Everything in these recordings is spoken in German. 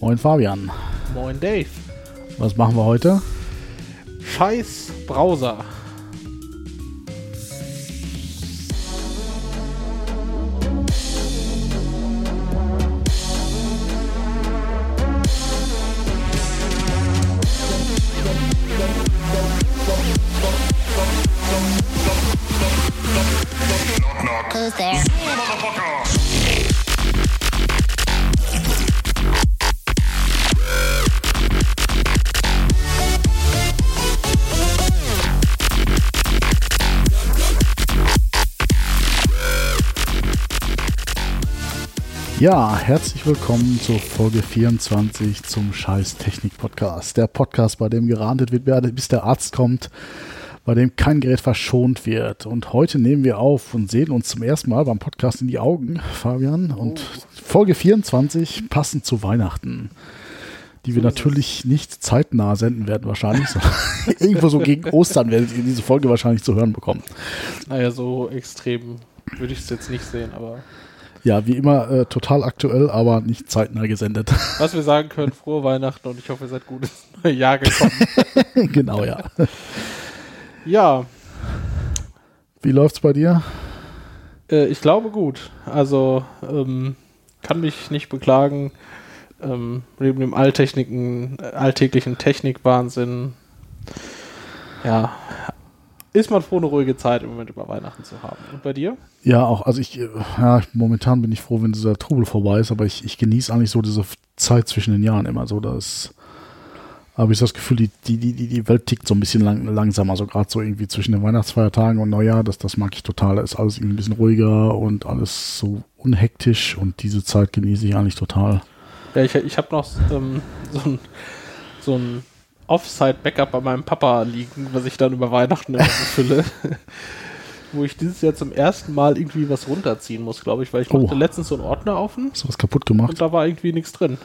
Moin Fabian. Moin Dave. Was machen wir heute? Scheiß Browser. Ja, herzlich willkommen zur Folge 24 zum Scheiß Technik Podcast. Der Podcast, bei dem gerandet wird, bis der Arzt kommt, bei dem kein Gerät verschont wird. Und heute nehmen wir auf und sehen uns zum ersten Mal beim Podcast in die Augen, Fabian. Und Folge 24 passend zu Weihnachten. Die wir natürlich nicht zeitnah senden werden, wahrscheinlich. sondern Irgendwo so gegen Ostern werdet ihr diese Folge wahrscheinlich zu hören bekommen. Naja, so extrem würde ich es jetzt nicht sehen, aber Ja, wie immer äh, total aktuell, aber nicht zeitnah gesendet. was wir sagen können, frohe Weihnachten und ich hoffe, ihr seid gut ins neue Jahr gekommen. genau, ja. ja, Wie läuft's bei dir? äh, ich glaube gut. Also, ähm, kann mich nicht beklagen. Ähm, neben dem Alltechniken, alltäglichen Technikwahnsinn, ja, ist man froh, eine ruhige Zeit im Moment über Weihnachten zu haben. Und bei dir? Ja, auch, also ich, äh, ja, momentan bin ich froh, wenn dieser Trubel vorbei ist, aber ich, ich genieße eigentlich so diese Zeit zwischen den Jahren immer so, dass habe ich das Gefühl, die, die, die, die Welt tickt so ein bisschen lang, langsamer, so gerade so irgendwie zwischen den Weihnachtsfeiertagen und Neujahr, das, das mag ich total, da ist alles irgendwie ein bisschen ruhiger und alles so unhektisch und diese Zeit genieße ich eigentlich total. Ja, ich, ich habe noch ähm, so ein, so ein Offside-Backup bei meinem Papa liegen, was ich dann über Weihnachten immer befülle. Wo ich dieses Jahr zum ersten Mal irgendwie was runterziehen muss, glaube ich, weil ich Oh. machte letztens so einen Ordner offen Hast du was kaputt und gemacht? da war irgendwie nichts drin.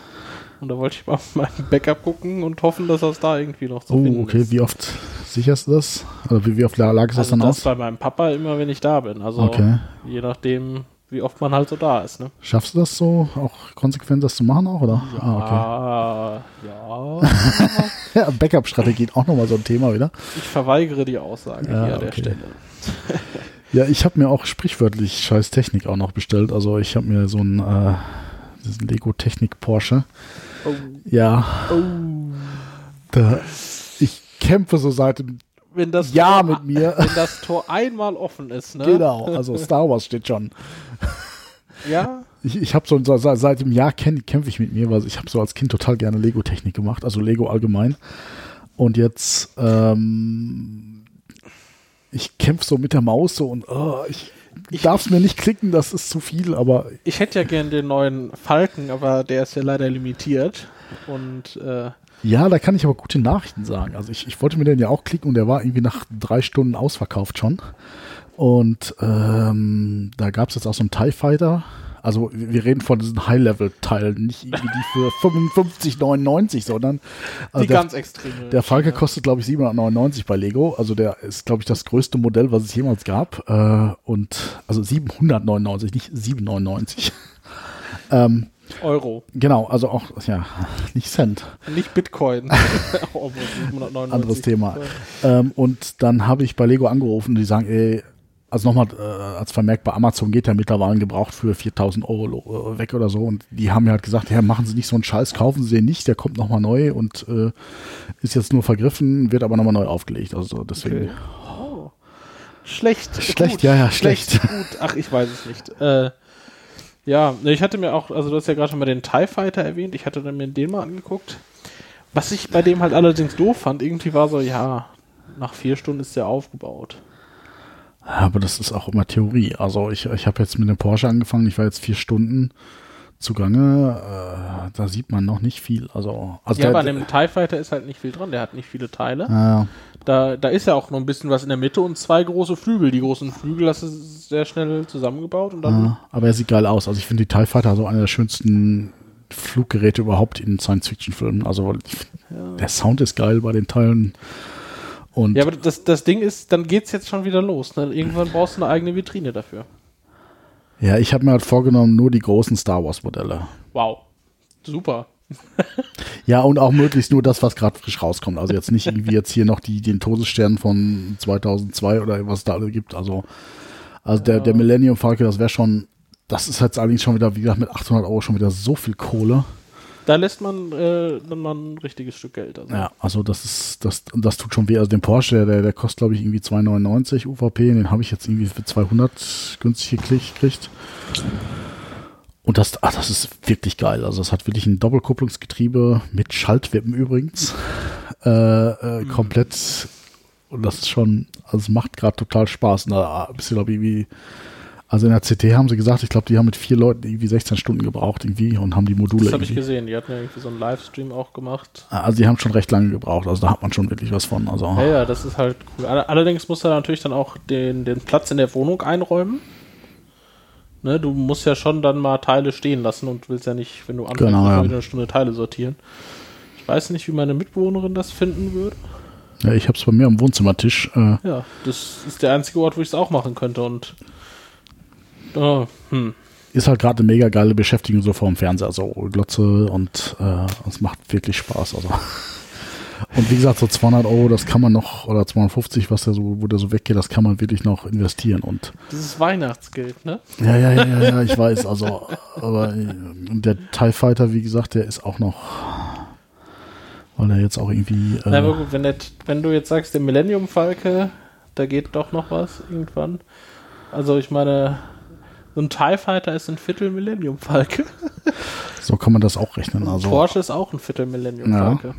Und da wollte ich mal auf meinem Backup gucken und hoffen, dass das da irgendwie noch zu Oh, okay, ist. wie oft sicherst du das? Also wie, wie oft lag es das also dann das aus? bei meinem Papa immer, wenn ich da bin. Also Okay. je nachdem, wie oft man halt so da ist. Ne? Schaffst du das so, auch konsequent das zu machen auch, oder? Ah, okay. Ja. Ja, Backup-Strategie auch nochmal so ein Thema wieder. Ich verweigere die Aussage Ja, hier an der. Stelle. Ja, ich habe mir auch sprichwörtlich scheiß Technik auch noch bestellt. Also ich habe mir so ein äh, diesen Lego Technik Porsche. Oh. Ja, Oh. da, ich kämpfe so seit dem Wenn das Jahr Tor, mit mir. Wenn das Tor einmal offen ist, ne? Genau, also Star Wars steht schon. Ja, Ich, ich habe so seit, seit dem Jahr kämpfe ich mit mir, weil ich habe so als Kind total gerne Lego Technik gemacht, also Lego allgemein. Und jetzt ähm, ich kämpfe so mit der Maus so und oh, ich, ich darf es mir nicht klicken, das ist zu viel, aber ich hätte ja gern den neuen Falken, aber der ist ja leider limitiert. Und äh, Ja, da kann ich aber gute Nachrichten sagen. Also ich, ich wollte mir den ja auch klicken und der war irgendwie nach drei Stunden ausverkauft schon. Und ähm, da gab es jetzt auch so einen TIE Fighter. Also wir reden von diesen High-Level-Teilen, nicht irgendwie die für 55,99, sondern also die der, ganz extreme. der Falke Schiene. kostet, glaube ich, 799 bei Lego. Also der ist, glaube ich, das größte Modell, was es jemals gab. Äh, und also 799, nicht 799. ähm, Euro, genau, also auch, ja, nicht Cent. nicht Bitcoin. Obwohl 799 anderes Thema. Ähm, und dann habe ich bei Lego angerufen, die sagen, ey, also nochmal äh, als Vermerk, bei Amazon geht ja mittlerweile gebraucht für 4000 Euro äh, weg oder so. Und die haben mir halt gesagt, ja, machen Sie nicht so einen Scheiß, kaufen Sie den nicht, der kommt nochmal neu und äh, ist jetzt nur vergriffen, wird aber nochmal neu aufgelegt. Also deswegen. Okay. Oh. Schlecht. Schlecht, gut, ja, ja, Schlecht, schlecht. gut. Ach, ich weiß es nicht. Äh, ja, ich hatte mir auch, also du hast ja gerade schon mal den TIE Fighter erwähnt, ich hatte mir den mal angeguckt. Was ich bei dem halt allerdings doof fand, irgendwie war so, ja, nach vier Stunden ist der aufgebaut. Aber das ist auch immer Theorie. Also ich, ich habe jetzt mit dem Porsche angefangen, ich war jetzt vier Stunden zugange, äh, da sieht man noch nicht viel. Also, also Ja, der- aber an dem TIE Fighter ist halt nicht viel dran, der hat nicht viele Teile. äh, Da, da ist ja auch noch ein bisschen was in der Mitte und zwei große Flügel. Die großen Flügel hast du sehr schnell zusammengebaut und dann. Ja, aber er sieht geil aus. Also ich finde die TIE Fighter so einer der schönsten Fluggeräte überhaupt in Science-Fiction-Filmen. Also der Sound ist geil bei den Teilen. Und Ja, aber das, das Ding ist, dann geht's jetzt schon wieder los. Ne? Irgendwann brauchst du eine eigene Vitrine dafür. Ja, ich habe mir halt vorgenommen, nur die großen Star Wars-Modelle. Wow. Super. Ja, und auch möglichst nur das, was gerade frisch rauskommt. Also jetzt nicht irgendwie jetzt hier noch die, den Todesstern von 2002 oder was da alle gibt. Also, also der, der Millennium Falcon, das wäre schon, das ist jetzt allerdings schon wieder, wie gesagt, mit 800 Euro schon wieder so viel Kohle. Da lässt man äh, dann mal ein richtiges Stück Geld. Also. Ja, also das ist, das, das tut schon weh. Also den Porsche, der, der kostet glaube ich irgendwie 2,99 UVP, den habe ich jetzt irgendwie für 200 günstig gekriegt. Und das, ach, das ist wirklich geil. Also es hat wirklich ein Doppelkupplungsgetriebe mit Schaltwippen übrigens. Äh, äh, komplett. Und das ist schon, also es macht gerade total Spaß. Und da bist du, glaube ich, wie, also in der CT haben sie gesagt, ich glaube, die haben mit vier Leuten irgendwie 16 Stunden gebraucht irgendwie und haben die Module. Das habe ich gesehen. Die hatten ja irgendwie so einen Livestream auch gemacht. Also die haben schon recht lange gebraucht. Also da hat man schon wirklich was von. Also Ja, ja, das ist halt cool. All- Allerdings musst du natürlich dann auch den, den Platz in der Wohnung einräumen. Ne, du musst ja schon dann mal Teile stehen lassen und willst ja nicht, wenn du anfängst, Genau, ja. wieder eine Stunde Teile sortieren. Ich weiß nicht, wie meine Mitbewohnerin das finden würde. ja, ich habe es bei mir am Wohnzimmertisch. Äh, Ja, das ist der einzige Ort, wo ich es auch machen könnte und oh, hm. ist halt gerade eine mega geile Beschäftigung so vor dem Fernseher, so Glotze und äh, es macht wirklich Spaß. Also. Und wie gesagt, so 200 Euro, das kann man noch, oder 250, was der so, wo der so weggeht, das kann man wirklich noch investieren. Und dieses Weihnachtsgeld, ne? ja, ja, ja, ja, ich weiß, also, aber äh, der TIE Fighter, wie gesagt, der ist auch noch, weil er jetzt auch irgendwie, Na, aber äh, gut, wenn, der, wenn du jetzt sagst, der Millennium Falke, da geht doch noch was irgendwann. Also ich meine, so ein TIE Fighter ist ein Viertel Millennium Falke. so kann man das auch rechnen. Also, Porsche ist auch ein Viertel Millennium Ja. Falke.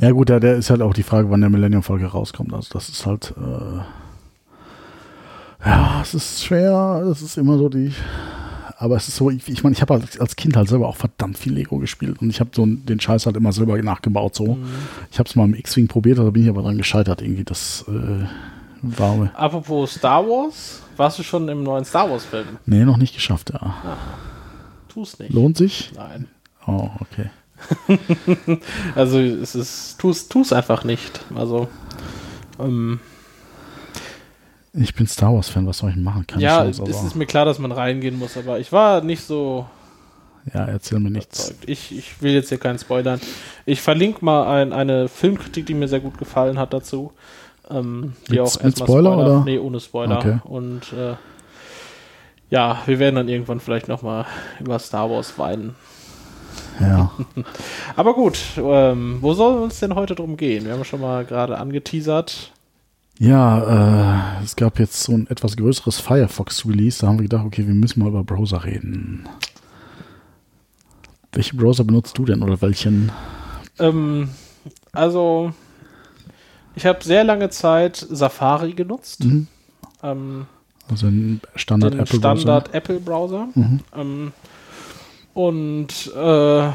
Ja gut, ja, der ist halt auch die Frage, wann der Millennium-Folge rauskommt. Also das ist halt, äh, ja, es ist schwer, es ist immer so die, aber es ist so, ich, ich meine, ich habe als, als Kind halt selber auch verdammt viel Lego gespielt und ich habe so den Scheiß halt immer selber nachgebaut. So, ich habe es mal im X-Wing probiert, da bin ich aber dran gescheitert irgendwie. Das äh, war, Apropos Star Wars, warst du schon im neuen Star Wars Film? nee, noch nicht geschafft. Ja, Tu's nicht. lohnt sich. Nein. Oh, okay. Also es ist, tu's, tu's einfach nicht. Also ähm, Ich bin Star Wars-Fan, was soll ich machen? Keine ja, Chance, es ist mir klar, dass man reingehen muss, aber ich war nicht so ja, erzähl mir nichts. Ich, ich will jetzt hier keinen spoilern. Ich verlinke mal ein, eine Filmkritik, die mir sehr gut gefallen hat dazu. Ähm, die Mit- auch mit erstmal Spoiler, oder? Nee, ohne Spoiler. Okay. Und äh, ja, wir werden dann irgendwann vielleicht nochmal über Star Wars weinen. Ja. Aber gut, ähm, wo soll es denn heute drum gehen? Wir haben schon mal gerade angeteasert. Ja, äh, es gab jetzt so ein etwas größeres Firefox-Release. Da haben wir gedacht, okay, wir müssen mal über Browser reden. Welche Browser benutzt du denn oder welchen? Ähm, also, ich habe sehr lange Zeit Safari genutzt. Mhm. Ähm, Also ein Standard den Apple Standard Apple Browser. Mhm. Ähm, und äh,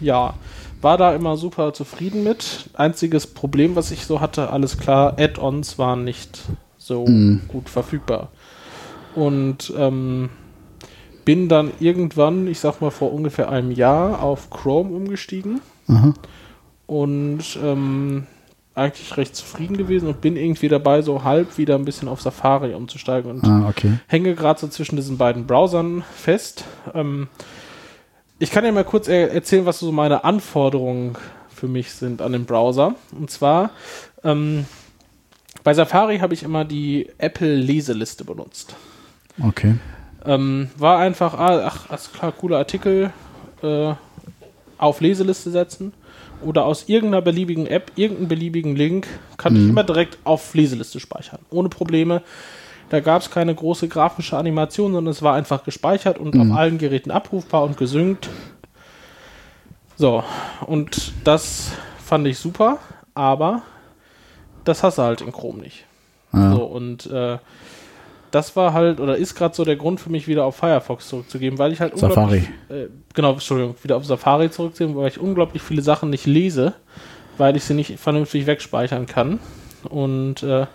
ja, war da immer super zufrieden mit. Einziges Problem, was ich so hatte, alles klar, Add-ons waren nicht so Mhm. gut verfügbar. Und ähm, bin dann irgendwann, ich sag mal vor ungefähr einem Jahr, auf Chrome umgestiegen Aha. und ähm, eigentlich recht zufrieden gewesen und bin irgendwie dabei, so halb wieder ein bisschen auf Safari umzusteigen und Ah, okay. hänge gerade so zwischen diesen beiden Browsern fest. Ähm, ich kann ja mal kurz er erzählen, was so meine Anforderungen für mich sind an den Browser. Und zwar, ähm, bei Safari habe ich immer die Apple-Leseliste benutzt. Okay. Ähm, war einfach, ah, ach, alles klar, cooler Artikel, äh, auf Leseliste setzen oder aus irgendeiner beliebigen App, irgendeinen beliebigen Link, kann ich immer direkt auf Leseliste speichern. Ohne Probleme. Da gab es keine große grafische Animation, sondern es war einfach gespeichert und auf allen Geräten abrufbar und gesynkt. So, und das fand ich super, aber das hast du halt in Chrome nicht. Ja. So, und äh, das war halt, oder ist gerade so der Grund für mich, wieder auf Firefox zurückzugeben, weil ich halt Safari. äh, genau, Entschuldigung, wieder auf Safari zurückzugeben, weil ich unglaublich viele Sachen nicht lese, weil ich sie nicht vernünftig wegspeichern kann. Und äh,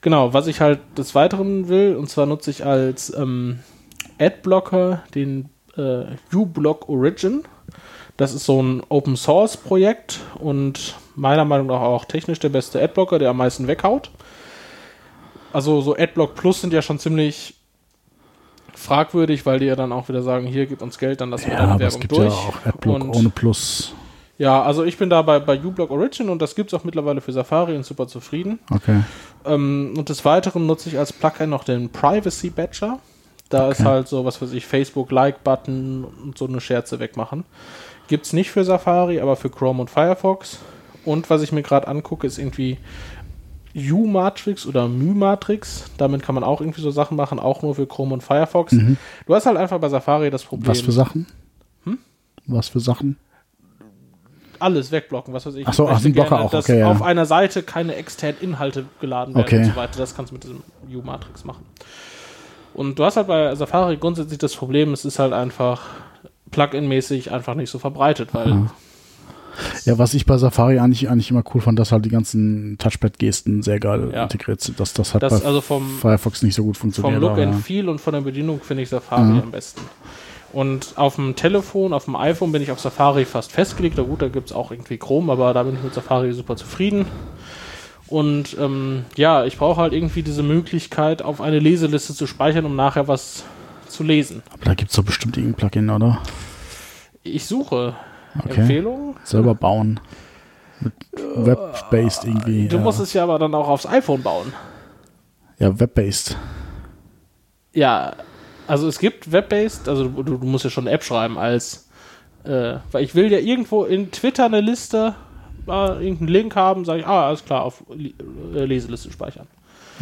genau, was ich halt des Weiteren will, und zwar nutze ich als ähm, Adblocker den äh, uBlock Origin. Das ist so ein Open Source Projekt und meiner Meinung nach auch technisch der beste Adblocker, der am meisten weghaut. Also so Adblock Plus sind ja schon ziemlich fragwürdig, weil die ja dann auch wieder sagen, hier gibt uns Geld, dann lassen wir Ja, aber es Werbung gibt durch. ja auch Adblock Und- ohne Plus. Ja, also ich bin da bei, bei uBlock Origin und das gibt es auch mittlerweile für Safari und super zufrieden. Okay. Ähm, und des Weiteren nutze ich als Plugin noch den Privacy Badger. Da ist Okay. halt so, was weiß ich, Facebook-Like-Button und so eine Scherze wegmachen. Gibt es nicht für Safari, aber für Chrome und Firefox. Und was ich mir gerade angucke, ist irgendwie U-Matrix oder My-Matrix. Damit kann man auch irgendwie so Sachen machen, auch nur für Chrome und Firefox. Du hast halt einfach bei Safari das Problem, Mhm. Was für Sachen? Hm? Was für Sachen? alles wegblocken, was weiß ich. Ach so, ach, Blocker auch, dass okay, ja. auf einer Seite keine externen Inhalte geladen werden Okay. und so weiter. Das kannst du mit diesem U-Matrix machen. Und du hast halt bei Safari grundsätzlich das Problem, es ist halt einfach Plugin-mäßig einfach nicht so verbreitet, weil Ja, was ich bei Safari eigentlich, eigentlich immer cool fand, dass halt die ganzen Touchpad-Gesten sehr geil Ja. integriert sind. Dass das hat das bei also vom, Firefox nicht so gut vom funktioniert. Look aber and ja. Feel und von der Bedienung finde ich Safari Mhm. am besten. Und auf dem Telefon, auf dem iPhone bin ich auf Safari fast festgelegt. Na gut, da gibt es auch irgendwie Chrome, aber da bin ich mit Safari super zufrieden. Und ähm, ja, ich brauche halt irgendwie diese Möglichkeit, auf eine Leseliste zu speichern, um nachher was zu lesen. Aber da gibt es doch bestimmt irgendein Plugin, oder? Ich suche Okay. Empfehlungen. Selber bauen. Mit Web-based irgendwie. Du ja. musst es ja aber dann auch aufs iPhone bauen. ja, Web-based. Ja, also es gibt Web-based, also du, du musst ja schon eine App schreiben als, äh, weil ich will ja irgendwo in Twitter eine Liste, äh, irgendeinen Link haben, sage ich, ah, alles klar, auf äh, Leseliste speichern.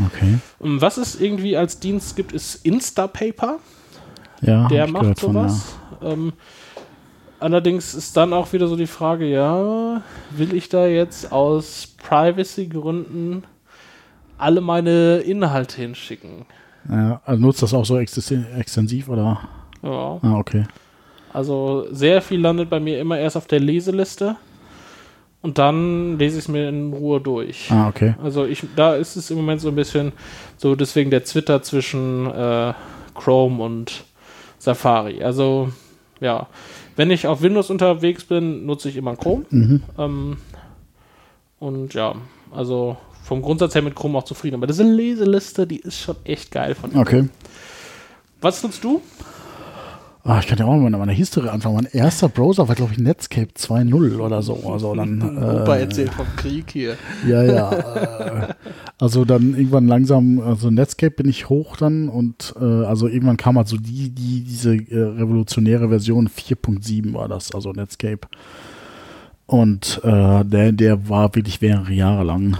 Okay. Und was es irgendwie als Dienst gibt, ist Instapaper, Ja, der macht gehört von, sowas. Ähm, allerdings ist dann auch wieder so die Frage, ja, will ich da jetzt aus Privacy-Gründen alle meine Inhalte hinschicken? Ja. Also nutzt das auch so extensiv oder? Ja. Ah, okay. Also sehr viel landet bei mir immer erst auf der Leseliste und dann lese ich es mir in Ruhe durch. Ah, okay. Also ich, da ist es im Moment so ein bisschen so deswegen der Twitter zwischen äh, Chrome und Safari. Also ja, wenn ich auf Windows unterwegs bin, nutze ich immer Chrome. Mhm. Ähm, und ja, also vom Grundsatz her mit Chrome auch zufrieden. Aber diese Leseliste, die ist schon echt geil von ihm. Okay. Was nutzt du? Ah, ich kann ja auch mal mit meiner History anfangen. Mein erster Browser war, glaube ich, Netscape 2.0 oder so. Also dann, Opa äh, erzählt vom Krieg hier. Ja, ja. äh, also dann irgendwann langsam, also Netscape bin ich hoch dann und äh, also irgendwann kam halt so die, die, diese äh, revolutionäre Version 4.7 war das, also Netscape. Und äh, der, der war wirklich mehrere Jahre lang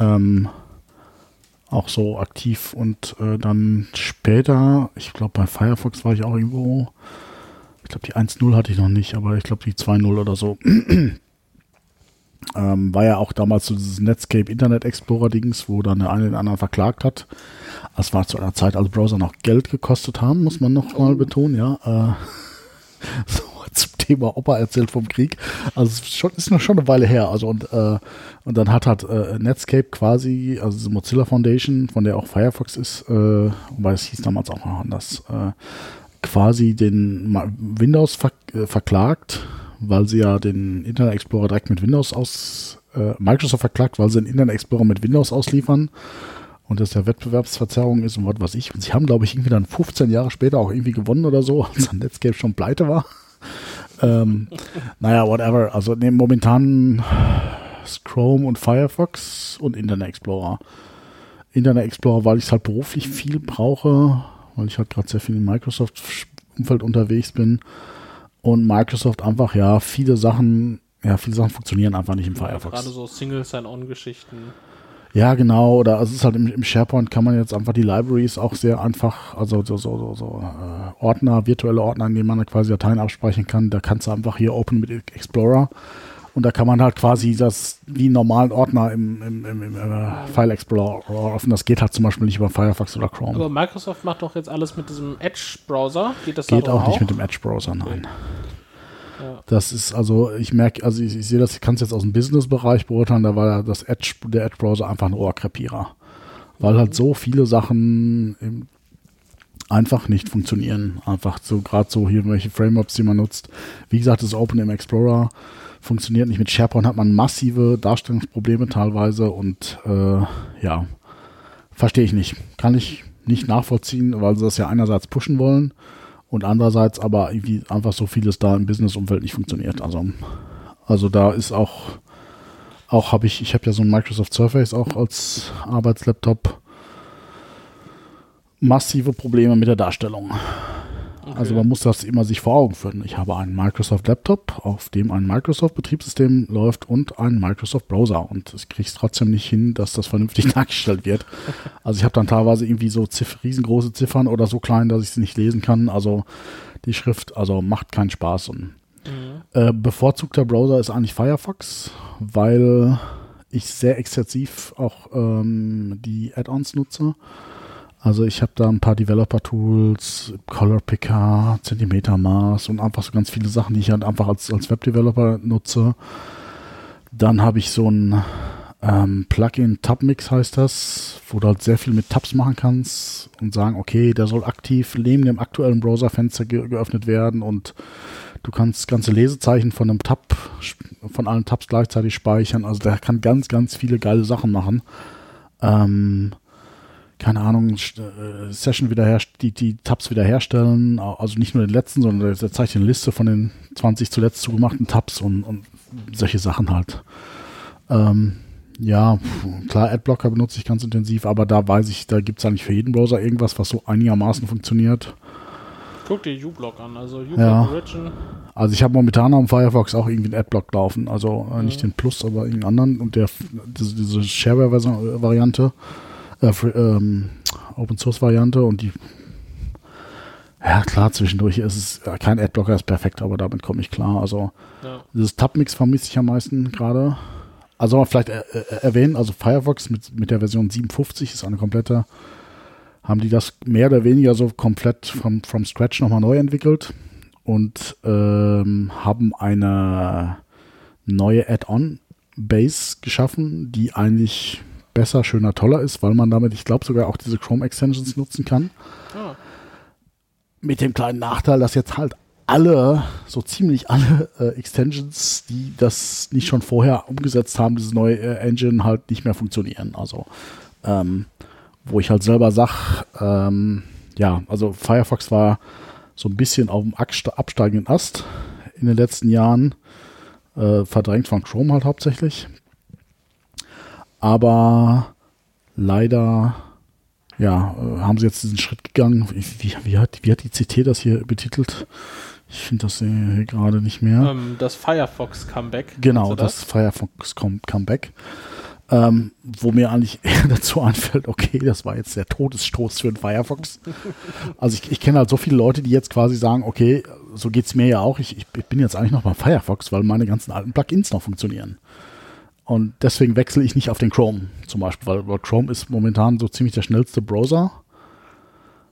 ähm, auch so aktiv und äh, dann später, ich glaube bei Firefox war ich auch irgendwo, ich glaube die 1.0 hatte ich noch nicht, aber ich glaube die 2.0 oder so. Ähm, war ja auch damals so dieses Netscape Internet Explorer Dings, wo dann der eine den anderen verklagt hat. Das war zu einer Zeit, als Browser noch Geld gekostet haben, muss man noch mal betonen, ja. Äh, so Thema Opa erzählt vom Krieg. Also es ist schon, ist noch schon eine Weile her. Also und, äh, und dann hat halt äh, Netscape quasi, also diese Mozilla Foundation, von der auch Firefox ist, äh, wobei es hieß damals auch noch anders, äh, quasi den Windows ver äh, verklagt, weil sie ja den Internet Explorer direkt mit Windows aus, äh, Microsoft verklagt, weil sie den Internet Explorer mit Windows ausliefern und das ja Wettbewerbsverzerrung ist und was weiß ich. Und sie haben, glaube ich, irgendwie dann 15 Jahre später auch irgendwie gewonnen oder so, als dann Netscape schon pleite war. Ähm, naja, whatever. Also nee, momentan Chrome und Firefox und Internet Explorer. Internet Explorer, weil ich es halt beruflich viel brauche, weil ich halt gerade sehr viel im Microsoft-Umfeld unterwegs bin. Und Microsoft einfach, ja, viele Sachen, ja, viele Sachen funktionieren einfach nicht im Firefox. Gerade so Single Sign-On-Geschichten. Ja, genau. Oder also es ist halt im, im SharePoint kann man jetzt einfach die Libraries auch sehr einfach, also so, so, so, so äh, Ordner, virtuelle Ordner, in denen man quasi Dateien abspeichern kann. Da kannst du einfach hier Open mit Explorer und da kann man halt quasi das wie einen normalen Ordner im, im, im, im äh, File Explorer offen. Das geht halt zum Beispiel nicht über Firefox oder Chrome. Aber Microsoft macht doch jetzt alles mit diesem Edge-Browser. Geht das da Geht drauf auch nicht mit dem Edge-Browser, nein. Das ist also, ich merke, also ich, ich sehe das, ich kann es jetzt aus dem Business-Bereich beurteilen, da war das Edge, der Edge-Browser einfach ein Ohrkrepierer. Weil halt so viele Sachen einfach nicht funktionieren. Einfach so, gerade so hier welche Frameworks, die man nutzt. Wie gesagt, das Open im Explorer funktioniert nicht. Mit SharePoint hat man massive Darstellungsprobleme teilweise und äh, ja, verstehe ich nicht. Kann ich nicht nachvollziehen, weil sie das ja einerseits pushen wollen und andererseits aber irgendwie einfach so vieles da im Business-Umfeld nicht funktioniert. Also, also da ist auch, auch habe ich, ich habe ja so ein Microsoft Surface auch als Arbeitslaptop massive Probleme mit der Darstellung. Okay. Also man muss das immer sich vor Augen führen. Ich habe einen Microsoft Laptop, auf dem ein Microsoft Betriebssystem läuft und einen Microsoft Browser und ich kriege es trotzdem nicht hin, dass das vernünftig dargestellt wird. Also ich habe dann teilweise irgendwie so Ziff riesengroße Ziffern oder so klein, dass ich sie nicht lesen kann. Also die Schrift, also macht keinen Spaß. Und mhm. äh, bevorzugter Browser ist eigentlich Firefox, weil ich sehr exzessiv auch ähm, die Add-ons nutze. Also ich habe da ein paar Developer-Tools, Color Picker, Zentimetermaß und einfach so ganz viele Sachen, die ich halt einfach als, als Webdeveloper nutze. Dann habe ich so ein ähm, Plugin Tabmix heißt das, wo du halt sehr viel mit Tabs machen kannst und sagen, okay, der soll aktiv neben dem aktuellen Browserfenster ge geöffnet werden und du kannst ganze Lesezeichen von einem Tab, von allen Tabs gleichzeitig speichern. Also der kann ganz, ganz viele geile Sachen machen. Ähm, keine Ahnung, äh, Session wiederherstellen, die, die Tabs wiederherstellen, also nicht nur den letzten, sondern der zeigt eine Liste von den 20 zuletzt zugemachten Tabs und, und solche Sachen halt. Ähm, ja, klar, Adblocker benutze ich ganz intensiv, aber da weiß ich, da gibt es eigentlich für jeden Browser irgendwas, was so einigermaßen funktioniert. Guck dir uBlock an, also uBlock ja. Origin. Also ich habe momentan am Firefox auch irgendwie einen Adblock laufen, also äh, nicht den Plus, aber irgendeinen anderen und der diese, diese Shareware-Variante äh, ähm, Open Source Variante und die ja klar, zwischendurch ist es ja, kein Adblocker ist perfekt, aber damit komme ich klar. Also ja. dieses Tabmix vermisse ich am meisten gerade. Also vielleicht äh, äh, erwähnen, also Firefox mit, mit der Version 57 ist eine komplette, haben die das mehr oder weniger so komplett vom, from scratch nochmal neu entwickelt und ähm, haben eine neue Add-on-Base geschaffen, die eigentlich besser, schöner, toller ist, weil man damit, ich glaube, sogar auch diese Chrome-Extensions nutzen kann. Oh. Mit dem kleinen Nachteil, dass jetzt halt alle, so ziemlich alle äh, Extensions, die das nicht schon vorher umgesetzt haben, diese neue äh, Engine halt nicht mehr funktionieren. Also, ähm, wo ich halt selber sage, ähm, ja, also Firefox war so ein bisschen auf dem absteigenden Ast in den letzten Jahren, äh, verdrängt von Chrome halt hauptsächlich aber leider ja, haben sie jetzt diesen Schritt gegangen. Wie, wie, hat, wie hat die CT das hier betitelt? Ich finde das hier gerade nicht mehr. Ähm, das Firefox Comeback. Genau, das? das? Firefox Comeback. Ähm, wo mir eigentlich eher dazu einfällt, okay, das war jetzt der Todesstoß für den Firefox. Also ich, ich kenne halt so viele Leute, die jetzt quasi sagen, okay, so geht es mir ja auch. Ich, ich bin jetzt eigentlich noch beim Firefox, weil meine ganzen alten Plugins noch funktionieren. Und deswegen wechsle ich nicht auf den Chrome zum Beispiel, weil, weil Chrome ist momentan so ziemlich der schnellste Browser.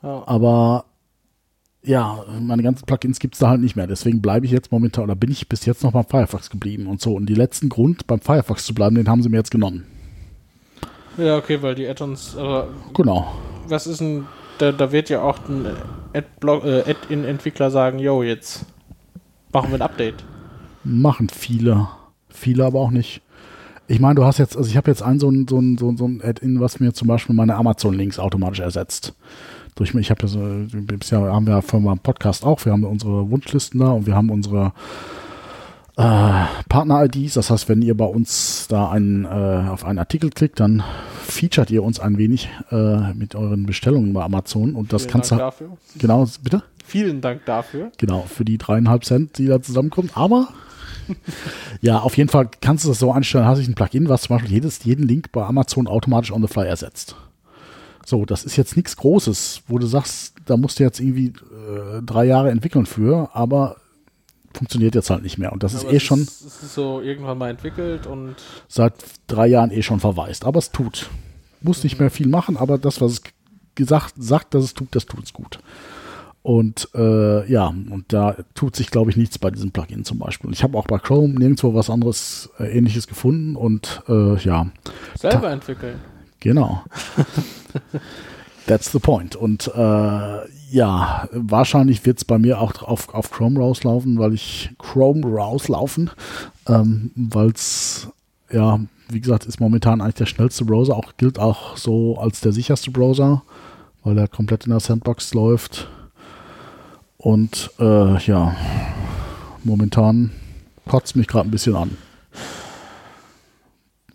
Ja. Aber ja, meine ganzen Plugins gibt es da halt nicht mehr. Deswegen bleibe ich jetzt momentan oder bin ich bis jetzt noch beim Firefox geblieben und so. Und die letzten Grund, beim Firefox zu bleiben, den haben sie mir jetzt genommen. Ja, okay, weil die Add-ons. genau. Was ist denn. Da, da wird ja auch ein Add-in-Entwickler äh, sagen: Yo, jetzt machen wir ein Update. Machen viele. Viele aber auch nicht. Ich meine, du hast jetzt, also ich habe jetzt ein so ein, so ein, so ein, so ein Add-in, was mir zum Beispiel meine Amazon-Links automatisch ersetzt. Durch mich, ich habe ja so, bisher haben wir von meinem Podcast auch, wir haben unsere Wunschlisten da und wir haben unsere äh, Partner-IDs. Das heißt, wenn ihr bei uns da einen, äh, auf einen Artikel klickt, dann featuret ihr uns ein wenig äh, mit euren Bestellungen bei Amazon und das Vielen kannst Dank du. Dafür. Genau, bitte? Vielen Dank dafür. Genau, für die dreieinhalb Cent, die da zusammenkommen. Aber ja, auf jeden Fall kannst du das so einstellen, hast du ein Plugin, was zum Beispiel jedes, jeden Link bei Amazon automatisch on the fly ersetzt. So, das ist jetzt nichts Großes, wo du sagst, da musst du jetzt irgendwie äh, drei Jahre entwickeln für, aber funktioniert jetzt halt nicht mehr. Und das aber ist eh schon. Es ist so irgendwann mal entwickelt und. Seit drei Jahren eh schon verwaist. Aber es tut. Muss nicht mehr viel machen, aber das, was es gesagt sagt, dass es tut, das tut es gut. Und äh, ja, und da tut sich, glaube ich, nichts bei diesem Plugin zum Beispiel. Ich habe auch bei Chrome nirgendwo was anderes äh, ähnliches gefunden und äh, ja. Selber entwickeln. Genau. That's the point. Und äh, ja, wahrscheinlich wird es bei mir auch auf, auf Chrome rauslaufen, weil ich Chrome rauslaufen, ähm, weil es ja, wie gesagt, ist momentan eigentlich der schnellste Browser, auch gilt auch so als der sicherste Browser weil er komplett in der Sandbox läuft. Und äh, ja, momentan kotzt mich gerade ein bisschen an.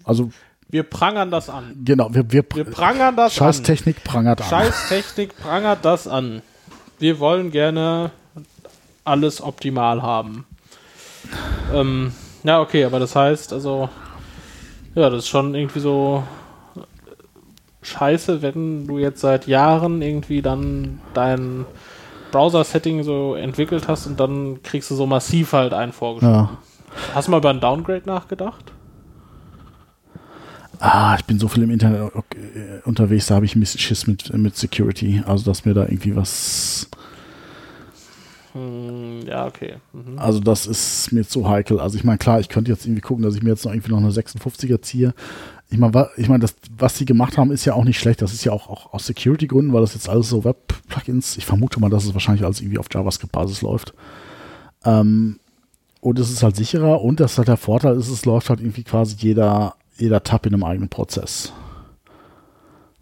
Also Wir prangern das an. genau, wir, wir, Wir prangern das Scheiß an. Technik prangert an. Scheiß Technik prangert das an. Wir wollen gerne alles optimal haben. Ähm, ja, okay, aber das heißt, also, ja, das ist schon irgendwie so scheiße, wenn du jetzt seit Jahren irgendwie dann dein Browser-Setting so entwickelt hast und dann kriegst du so massiv halt einen vorgeschlagen. Ja. Hast du mal über ein Downgrade nachgedacht? Ah, ich bin so viel im Internet okay, unterwegs, da habe ich ein bisschen Schiss mit, mit Security. Also, dass mir da irgendwie was. Hm, ja, okay. Mhm. Also, das ist mir zu heikel. Also, ich meine, klar, ich könnte jetzt irgendwie gucken, dass ich mir jetzt noch irgendwie noch eine 56er ziehe. Ich meine, ich meine, das, was sie gemacht haben, ist ja auch nicht schlecht. Das ist ja auch, auch aus Security-Gründen, weil das jetzt alles so Web-Plugins, ich vermute mal, dass es wahrscheinlich alles irgendwie auf JavaScript-Basis läuft. Ähm, und es ist halt sicherer und das ist halt der Vorteil ist, es läuft halt irgendwie quasi jeder, jeder Tab in einem eigenen Prozess.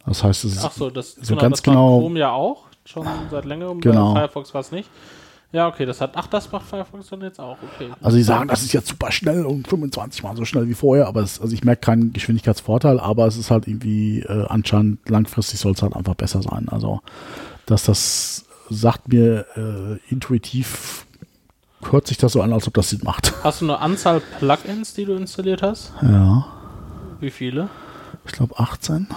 Das heißt, es ist Ach so, das, so genau, ganz das genau- Chrome ja auch, schon seit längerem. Genau. Bei Firefox war es nicht. Ja, okay, das hat, ach, das macht Firefox dann jetzt auch, okay. Also sie sagen, das ist jetzt super schnell und 25 Mal so schnell wie vorher, aber es, also ich merke keinen Geschwindigkeitsvorteil, aber es ist halt irgendwie äh, anscheinend langfristig soll es halt einfach besser sein. Also dass das sagt mir äh, intuitiv hört sich das so an, als ob das Sinn macht. Hast du eine Anzahl Plugins, die du installiert hast? Ja, Wie viele? ich glaube 18.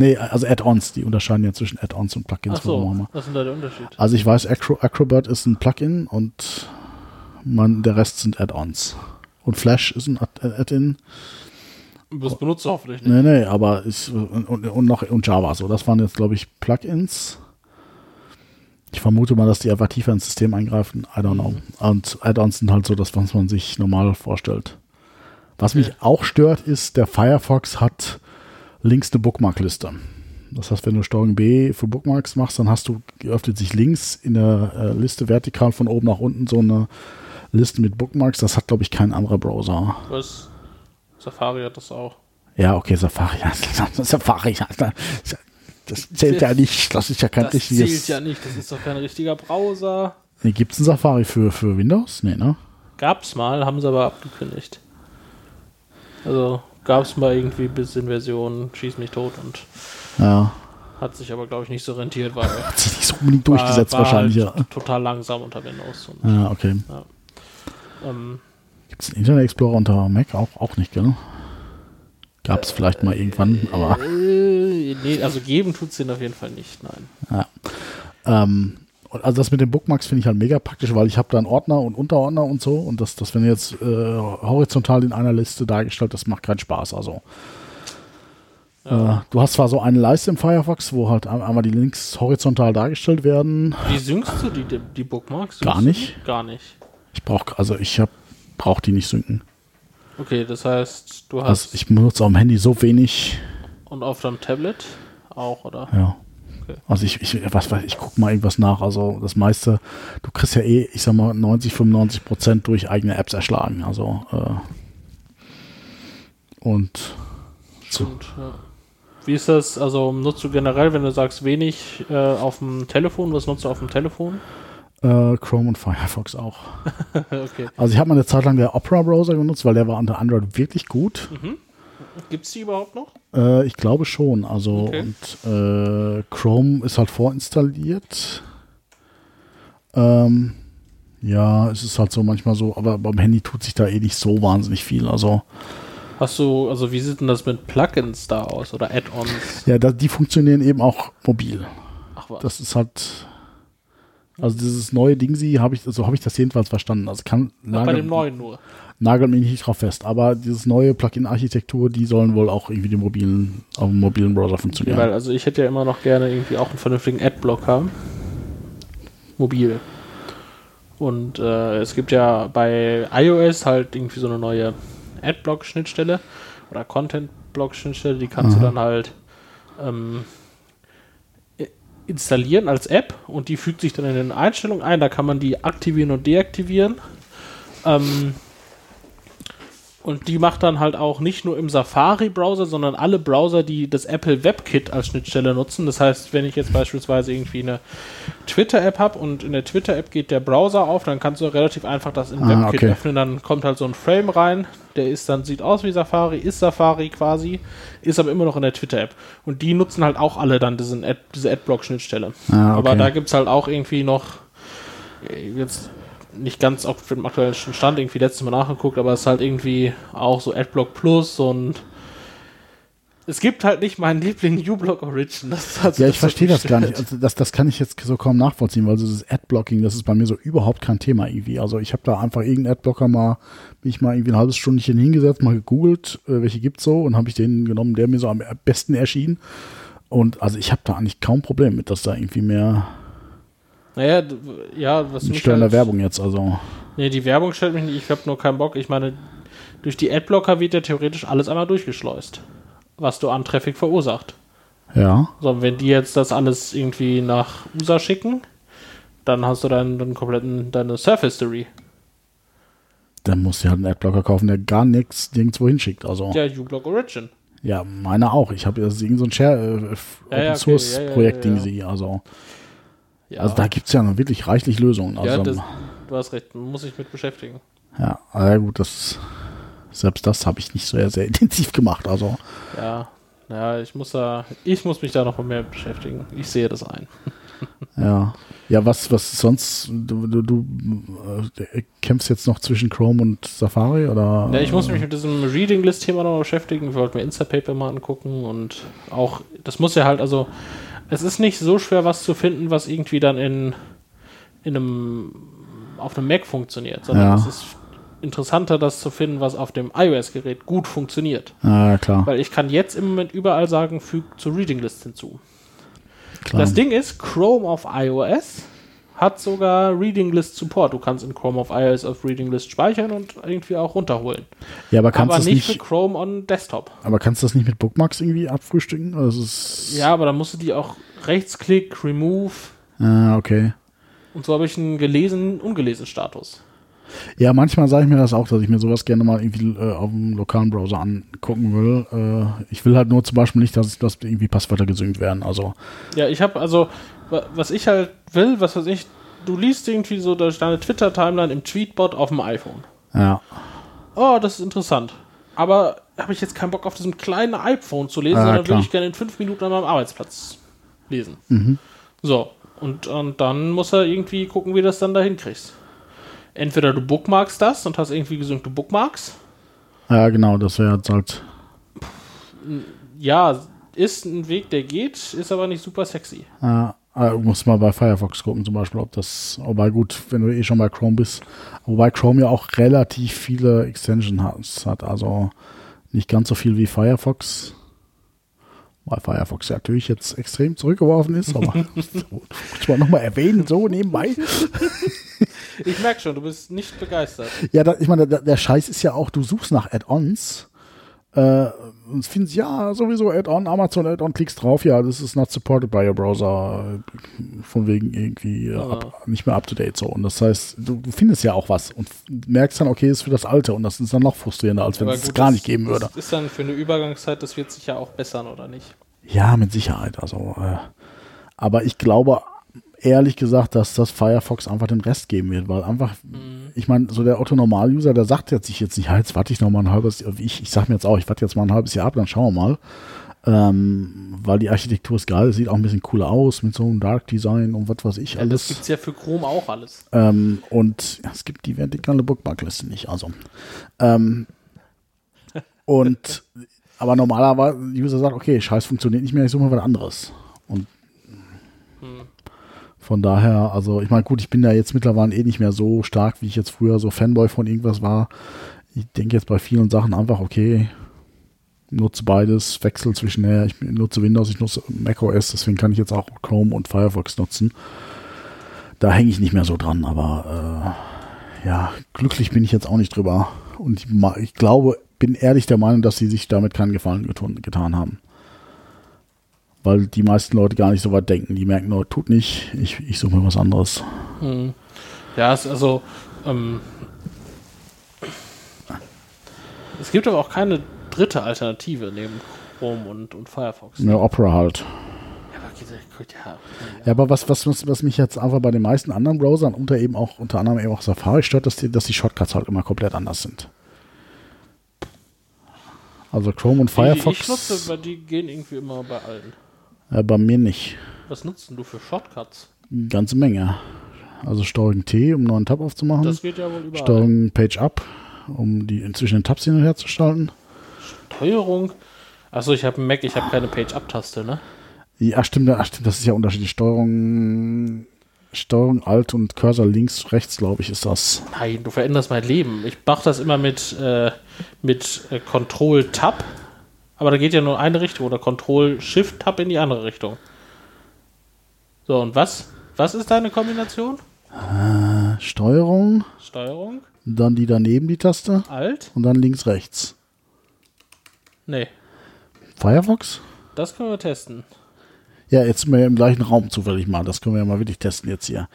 Nee, also Add-ons, die unterscheiden ja zwischen Add-ons und Plugins. Ach so, was ist denn da der Unterschied? Also ich weiß, Acro Acrobat ist ein Plugin und man, der Rest sind Add-ons. Und Flash ist ein Add- Add-in. Das benutzt du hoffentlich nicht. Nee, nee, aber ich, und, und noch und Java so. Das waren jetzt, glaube ich, Plugins. Ich vermute mal, dass die einfach tiefer ins System eingreifen. I don't know. Und Add-ons sind halt so das, was man sich normal vorstellt. Was mich auch stört, ist, der Firefox hat links eine Bookmark-Liste. Das heißt, wenn du Steuerung B für Bookmarks machst, dann hast du, öffnet sich links in der äh, Liste vertikal von oben nach unten so eine Liste mit Bookmarks. Das hat, glaube ich, kein anderer Browser. Was? Safari hat das auch. Ja, okay, Safari. Safari, das zählt ja nicht. Das ist ja kein Das richtiges. zählt ja nicht, das ist doch kein richtiger Browser. Nee, Gibt es einen Safari für, für Windows? Nee, ne? Gab's mal, haben sie aber abgekündigt. Also gab's mal irgendwie bis in Version Schieß mich tot und Ja. hat sich aber, glaube ich, nicht so rentiert, weil Hat sich nicht so unbedingt durchgesetzt war, war wahrscheinlich. Halt Ja. Total langsam unter Windows. Und, ja, okay. ähm, Gibt es einen Internet Explorer unter Mac? Auch, auch nicht, gell? Gab es vielleicht mal irgendwann, aber äh, nee, also geben tut's den auf jeden Fall nicht, nein. ähm, und also das mit den Bookmarks finde ich halt mega praktisch, weil ich habe da einen Ordner und Unterordner und so und das, das wenn jetzt äh, horizontal in einer Liste dargestellt, das macht keinen Spaß. Also Ja. äh, du hast zwar so eine Leiste im Firefox, wo halt ein- einmal die Links horizontal dargestellt werden, Wie synkst du die, die, Bookmarks? Gar nicht. Gar nicht. Ich brauche, also ich hab, brauche die nicht synken. Okay, das heißt, du hast Also ich benutze auf dem Handy so wenig, und auf deinem Tablet auch, oder? ja. Also ich, ich, was weiß ich, guck mal irgendwas nach. Also das meiste, du kriegst ja eh, ich sag mal, 90, 95 Prozent durch eigene Apps erschlagen. Also äh, und so. Und, ja. Wie ist das, also nutzt du generell, wenn du sagst wenig äh, auf dem Telefon, was nutzt du auf dem Telefon? Äh, Chrome und Firefox auch. okay. Also ich habe mal eine Zeit lang der Opera-Browser genutzt, weil der war unter Android wirklich gut. Gibt's die überhaupt noch? Äh, ich glaube schon. Also Okay. und äh, Chrome ist halt vorinstalliert. Ähm, ja, es ist halt so manchmal so, aber beim Handy tut sich da eh nicht so wahnsinnig viel. Also Hast du, also wie sieht denn das mit Plugins da aus oder Add-ons? ja, da, die funktionieren eben auch mobil. Ach was. Das ist halt also dieses neue Ding, sie habe ich, so habe ich das jedenfalls verstanden. Also kann Ach, bei dem neuen nur. Nagel mich nicht drauf fest, aber dieses neue Plugin-Architektur, die sollen wohl auch irgendwie den mobilen, auf dem mobilen Browser funktionieren. Weil, also ich hätte ja immer noch gerne irgendwie auch einen vernünftigen Adblocker. Mobil. Und äh, es gibt ja bei iOS halt irgendwie so eine neue Adblock-Schnittstelle oder Content-Block-Schnittstelle, die kannst du dann halt ähm, installieren als App und die fügt sich dann in den Einstellungen ein. Da kann man die aktivieren und deaktivieren. Ähm, Und die macht dann halt auch nicht nur im Safari-Browser, sondern alle Browser, die das Apple WebKit als Schnittstelle nutzen. Das heißt, wenn ich jetzt beispielsweise irgendwie eine Twitter-App habe und in der Twitter-App geht der Browser auf, dann kannst du relativ einfach das in Ah, WebKit okay. öffnen. Dann kommt halt so ein Frame rein, der ist dann, sieht aus wie Safari, ist Safari quasi, ist aber immer noch in der Twitter-App. Und die nutzen halt auch alle dann diesen Ad, diese Adblock-Schnittstelle. Ah, Aber okay. da gibt es halt auch irgendwie noch äh, jetzt nicht ganz auf dem aktuellen Stand irgendwie letztes Mal nachgeguckt, aber es ist halt irgendwie auch so Adblock Plus und es gibt halt nicht meinen Liebling uBlock Origin. Das ist halt so Ja, ich verstehe das gar mich nicht. Also das, das kann ich jetzt so kaum nachvollziehen, weil das Adblocking, das ist bei mir so überhaupt kein Thema irgendwie. Also ich habe da einfach irgendeinen Adblocker mal, bin ich mal irgendwie ein halbes Stündchen hingesetzt, mal gegoogelt, äh, welche gibt's so und habe ich den genommen, der mir so am besten erschien. Und also ich habe da eigentlich kaum Problem mit, dass da irgendwie mehr Naja, ja, was mich störende halt, Werbung jetzt, also. Nee, die Werbung stellt mich nicht, ich habe nur keinen Bock. Ich meine, durch die Adblocker wird ja theoretisch alles einmal durchgeschleust, was du an Traffic verursacht. Ja. So, wenn die jetzt das alles irgendwie nach USA schicken, dann hast du dann den kompletten, deine Surf History. Dann musst du halt einen Adblocker kaufen, der gar nichts nirgendwo hinschickt. Also Ja, uBlock Origin. ja, meiner auch. Ich habe das ist irgend so ein Share äh, Ja, ja, Open. Source Ja, ja, ja, ja. Ding sie. Also, Ja, also da gibt's ja noch wirklich reichlich Lösungen. Also, ja das, du hast recht, man muss sich mit beschäftigen. Ja, aber ja gut, das selbst das habe ich nicht so sehr, sehr intensiv gemacht. Also Ja, ja, ich muss da, ich muss mich da noch mehr beschäftigen. Ich sehe das ein. ja, ja, was was sonst du, du, du äh, kämpfst jetzt noch zwischen Chrome und Safari oder? Ja, ich muss mich mit diesem Reading List Thema noch beschäftigen. Ich wollte mir Instapaper mal angucken und auch, das muss ja halt, also, es ist nicht so schwer, was zu finden, was irgendwie dann in, in einem, auf einem Mac funktioniert, sondern Ja. es ist interessanter, das zu finden, was auf dem iOS-Gerät gut funktioniert. Ah, klar, Weil ich kann jetzt im Moment überall sagen, füg zur Reading List hinzu. klar. Das Ding ist, Chrome auf iOS hat sogar Reading List Support. Du kannst in Chrome auf iOS auf Reading List speichern und irgendwie auch runterholen. ja, aber kannst aber das nicht, nicht, für Chrome on Desktop. aber kannst du das nicht mit Bookmarks irgendwie abfrühstücken? Also, Ja, aber dann musst du die auch Rechtsklick, Remove Ah, okay. und so habe ich einen gelesen, ungelesen Status. Ja, manchmal sage ich mir das auch, dass ich mir sowas gerne mal irgendwie äh, auf dem lokalen Browser angucken will. Äh, ich will halt nur zum Beispiel nicht, dass, dass irgendwie Passwörter gesynkt werden. Also Ja, ich habe also, wa- was ich halt will, was weiß ich, du liest irgendwie so deine Twitter-Timeline im Tweetbot auf dem iPhone. ja, Oh, das ist interessant. Aber habe ich jetzt keinen Bock auf diesem kleinen iPhone zu lesen, Ah, sondern will ich gerne in fünf Minuten an meinem Arbeitsplatz lesen. So, und, und dann muss er irgendwie gucken, wie du das dann da hinkriegst. Entweder du bookmarkst das und hast irgendwie gesynkte Bookmarks. ja, genau, das wäre jetzt halt. Ja, ist ein Weg, der geht, ist aber nicht super sexy. Ja, äh, muss mal bei Firefox gucken, zum Beispiel, ob das, wobei gut, wenn du eh schon bei Chrome bist, wobei Chrome ja auch relativ viele Extensions hat, also nicht ganz so viel wie Firefox, weil Firefox ja natürlich jetzt extrem zurückgeworfen ist, aber muss mal nochmal erwähnen, so nebenbei. Ich merke schon, du bist nicht begeistert. Ja, da, ich meine, der, der Scheiß ist ja auch, du suchst nach Add-ons äh, und findest, ja, sowieso Add-on, Amazon Add-on, klickst drauf, ja, das ist not supported by your browser, von wegen irgendwie äh, ab, nicht mehr up-to-date so. Und das heißt, du, du findest ja auch was und merkst dann, okay, ist für das Alte und das ist dann noch frustrierender, als wenn es gut, gar nicht geben würde. Das ist dann für eine Übergangszeit, das wird sich ja auch bessern, oder nicht? Ja, mit Sicherheit. Also, äh, aber ich glaube ehrlich gesagt, dass das Firefox einfach den Rest geben wird, weil einfach, ich meine, so der Otto-Normal-User, der sagt jetzt sich jetzt nicht, ja, jetzt warte ich noch mal ein halbes Jahr. Ich, ich sag mir jetzt auch, ich warte jetzt mal ein halbes Jahr ab, dann schauen wir mal. Ähm, weil die Architektur ist geil, sieht auch ein bisschen cooler aus mit so einem Dark Design und was weiß ich Ja, das alles. gibt es ja für Chrome auch alles. Ähm, und ja, es gibt die vertikale Bookmarkliste nicht, also. Ähm, und aber normalerweise, User sagt, okay, Scheiß funktioniert nicht mehr, ich suche mal was anderes. Und von daher, also ich meine, gut, ich bin da jetzt mittlerweile eh nicht mehr so stark, wie ich jetzt früher so Fanboy von irgendwas war. Ich denke jetzt bei vielen Sachen einfach, okay, nutze beides, wechsel zwischen, ja, ich nutze Windows, ich nutze macOS, deswegen kann ich jetzt auch Chrome und Firefox nutzen. Da hänge ich nicht mehr so dran, aber äh, ja, glücklich bin ich jetzt auch nicht drüber. Und ich, ich glaube, bin ehrlich der Meinung, dass sie sich damit keinen Gefallen getan haben. Weil die meisten Leute gar nicht so weit denken. Die merken nur, tut nicht, ich, ich suche mir was anderes. Hm. Ja, es, also, ähm, es gibt aber auch keine dritte Alternative neben Chrome und, und Firefox. Ja, Opera halt. Ja, aber was, was, was, mich jetzt einfach bei den meisten anderen Browsern, unter eben auch, unter anderem eben auch Safari stört, dass die, dass die Shortcuts halt immer komplett anders sind. Also Chrome und Firefox. die ich nutze, weil die gehen irgendwie immer bei allen. Äh, bei mir nicht. Was nutzt denn du für Shortcuts? Eine ganze Menge. Also Steuerung T, um einen neuen Tab aufzumachen. Das geht ja wohl überall. Steuerung Page Up, um die inzwischen den Tabs hin und her zu schalten. Steuerung. Achso, ich habe einen Mac, ich habe keine Page-Up-Taste, ne? Ja, stimmt, ach, stimmt, das ist ja unterschiedlich. Steuerung, Steuerung Alt und Cursor links, rechts, glaube ich, ist das. Nein, du veränderst mein Leben. Ich mache das immer mit, äh, mit äh, Control-Tab. Aber da geht ja nur eine Richtung. Oder Control-Shift-Tab in die andere Richtung. So, und was? Was ist deine Kombination? Steuerung, Steuerung, dann die daneben die Taste Alt? und dann links, rechts. Nee, Firefox? das können wir testen. Ja, jetzt sind wir ja im gleichen Raum zufällig mal. Das können wir ja mal wirklich testen jetzt hier.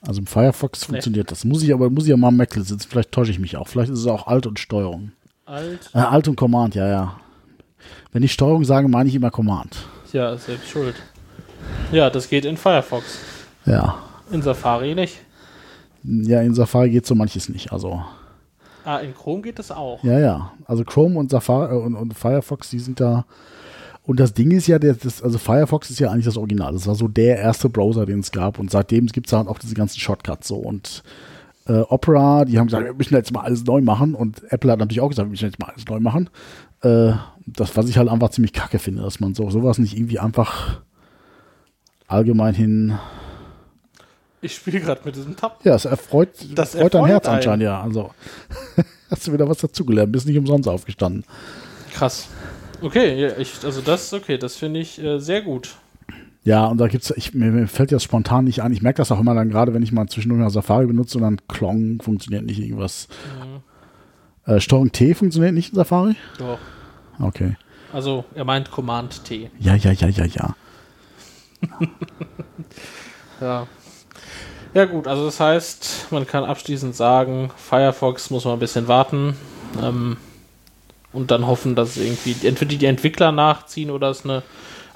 Also im Firefox Nee. funktioniert das. Muss ich aber, muss ich ja mal am Mac sitzen. Vielleicht täusche ich mich auch. Vielleicht ist es auch Alt und Steuerung. Alt. Äh, Alt und Command, ja, ja. Wenn ich Steuerung sage, meine ich immer Command. Ja, selbst schuld. Ja, das geht in Firefox. Ja. In Safari nicht. Ja, in Safari geht so manches nicht. Also, Ah, in Chrome geht das auch. ja, ja. Also Chrome und Safari äh, und, und Firefox, die sind da. Und das Ding ist ja, das, also Firefox ist ja eigentlich das Original. Das war so der erste Browser, den es gab. Und seitdem gibt es halt auch diese ganzen Shortcuts so. Und äh, Opera, die haben gesagt, wir müssen jetzt mal alles neu machen. Und Apple hat natürlich auch gesagt, wir müssen jetzt mal alles neu machen. Äh, das, was ich halt einfach ziemlich kacke finde, dass man so sowas nicht irgendwie einfach allgemein hin. Ich spiele gerade mit diesem Tab. Ja, es erfreut, Das erfreut dein Herz einen. anscheinend, ja. Also hast du wieder was dazugelernt, bist nicht umsonst aufgestanden. Krass. Okay, ja, ich, also das, okay, das finde ich äh, sehr gut. Ja, und da gibt's, ich, mir, mir fällt das spontan nicht ein. Ich merke das auch immer dann gerade, wenn ich mal zwischendurch mal Safari benutze und dann Klong funktioniert nicht irgendwas. Äh, Steuerung T funktioniert nicht in Safari? Doch. Okay. Also, er meint Command T. Ja, ja, ja, ja, ja. Ja. Ja, gut, also das heißt, man kann abschließend sagen, Firefox muss man ein bisschen warten ähm, und dann hoffen, dass irgendwie entweder die Entwickler nachziehen oder es eine,